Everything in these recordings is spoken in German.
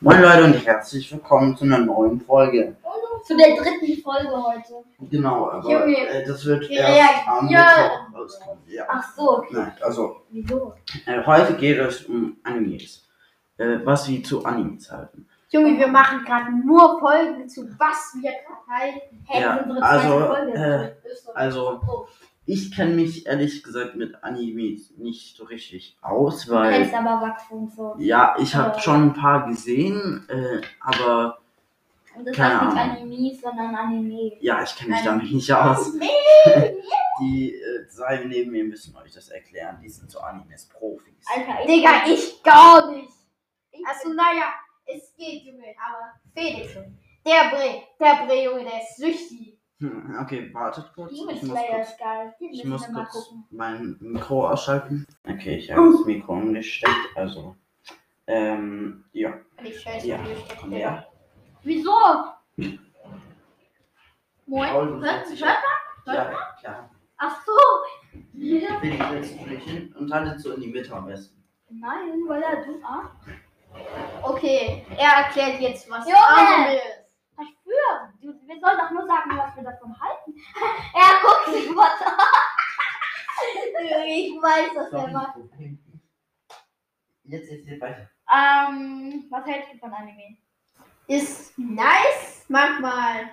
Moin Leute und herzlich willkommen zu einer neuen Folge. Zu der dritten Folge heute. Genau, aber Junge, äh, das wird wir erst am reagieren. Mittwoch rauskommen. Ja. Ach so, okay. Nein, also Wieso? äh, heute geht es um Animes. Äh, was sie zu Animes halten. Junge, wir machen gerade nur Folgen zu was wir gerade halten. Hey, Ja, unsere also, Folge. äh, Ist so. Also, Oh. Ich kenne mich ehrlich gesagt mit Animes nicht so richtig aus, Du kennst weil aber Wachstum und so. ja, ich habe Äh. schon ein paar gesehen, äh, aber Und das Keine heißt nicht Ahnung. Animes, sondern Anime. ja, ich kenne mich damit nicht aus. Die äh, zwei neben mir müssen euch das erklären. Die sind so Animes-Profis. Alter, ich Digga, ich gar nicht. Also, naja, es geht, Junge, aber Felix, der Bre, der Bre, Junge, der ist süchtig. Hm, Okay, wartet kurz. Demon Ich muss Slayer kurz, ist geil. Den ich muss kurz gucken. mein Mikro ausschalten. Okay, ich habe das Mikro umgesteckt. Also, ähm, ja. Ich scheiße, Ja. ja. ja. Wieso? Moin. Hört, hört? auf. Ja, klar. Ach so. Ja. Willi, setzt du dich hin und haltet so in die Mitte am besten. Nein, weil er du. Ah. Okay, er erklärt jetzt, was Junge! Was wir sollen doch nur sagen, was wir davon halten. er guckt sich was an. ich weiß, dass er macht. Jetzt ist hier weiter. Ähm, was hältst du von Anime? Ist nice, manchmal.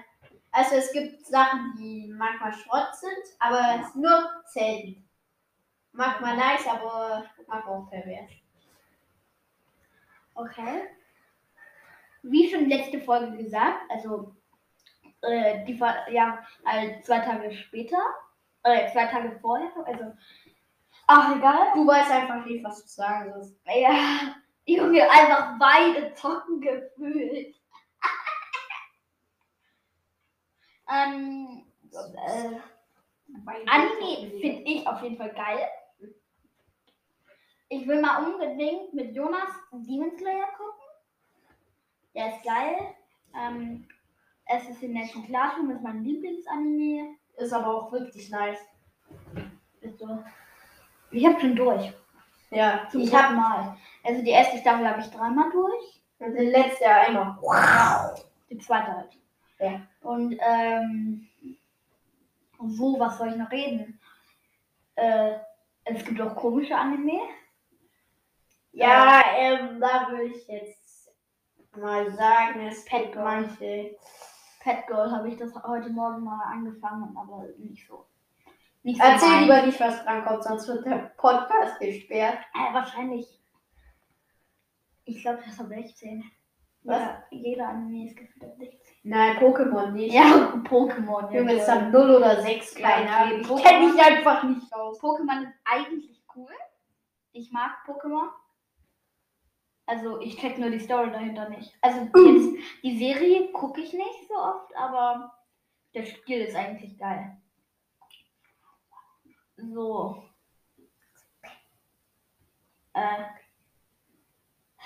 Also es gibt Sachen, die manchmal Schrott sind, aber es ist nur selten. Manchmal nice, aber manchmal auch pervers. Okay. Wie schon letzte Folge gesagt, also äh, die Ver- ja, also zwei Tage später, äh, zwei Tage vorher, also ach egal. Du weißt einfach nicht, was du sagen sollst. Ja, Junge, einfach beide zocken gefühlt. ähm, äh, Anime finde ich auf jeden Fall geil. Ich will mal unbedingt mit Jonas Demon Slayer gucken. Der ist geil. Ähm, Assassination Classroom ist mein Lieblingsanime. Ist aber auch wirklich nice. Ist so. Ich hab schon durch. Ja, ich habe Mal. Also die erste Staffel habe ich dreimal durch. den letzten Jahr einmal. Die zweite halt. Ja. Und ähm, so, was soll ich noch reden? Äh, es gibt auch komische Anime. Ja, ähm, da würde ich jetzt mal sagen, es gibt manche. Pet Girl habe ich das heute Morgen mal angefangen, aber nicht so. Nicht so Erzähl mein. lieber nicht, was drankommt, sonst wird der Podcast gesperrt. Äh, wahrscheinlich. Ich glaube, das ab 16. Was? Ja, jeder Anime ist gefühlt ab 16. Nein, Pokémon nicht. Ja, Pokémon. Junge, ja, ist dann 0 oder 6, Ja, keine. Ahnung. Ich kenne mich einfach nicht aus. Pokémon ist eigentlich cool. Ich mag Pokémon. Also ich check nur die Story dahinter nicht. Also jetzt die Serie gucke ich nicht so oft, aber das Spiel ist eigentlich geil. So. Äh.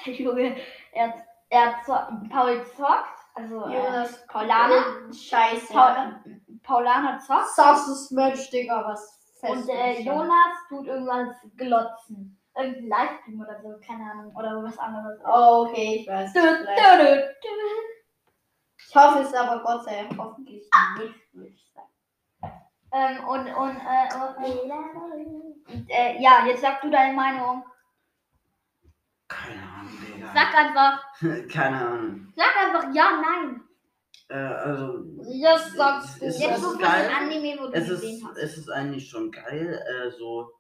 Junge, er, er zockt, Paul zockt, also äh, Jonas, Paulana. Scheiße. Paul, Paulana zockt. Sauces Merch, Digga, was Und äh, Jonas tut irgendwas glotzen. Irgendein Livestream oder so, keine Ahnung. Oder was anderes. Oh, okay, ich weiß. Dü, dü, dü. Ich hoffe es aber Gott sei Dank hoffentlich nicht, würde ich sagen. Ähm, und, und, äh, und, und äh, ja, jetzt sag du deine Meinung. Keine Ahnung, Digga. Sag einfach, Keine Ahnung. sag einfach ja, nein. Äh, also. Jetzt sagst du. Jetzt ist so geil. ein Anime, wo du Es gesehen ist, hast. es ist eigentlich schon geil. Äh, so.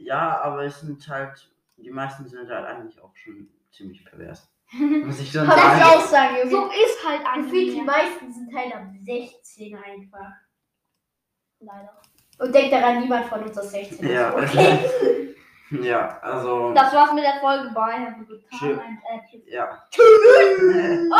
Ja, aber es sind halt. Die meisten sind halt eigentlich auch schon ziemlich pervers. Muss ich schon Kann ich sagen. auch sagen, Junge. so ist halt Gefühlt die Anime. meisten sind halt ab 16 einfach. Leider. Und denk daran, niemand von uns ist 16. Ja, okay. ja, also. Das war's mit der Folge. A good Tschö. And, äh, tschüss. Ja.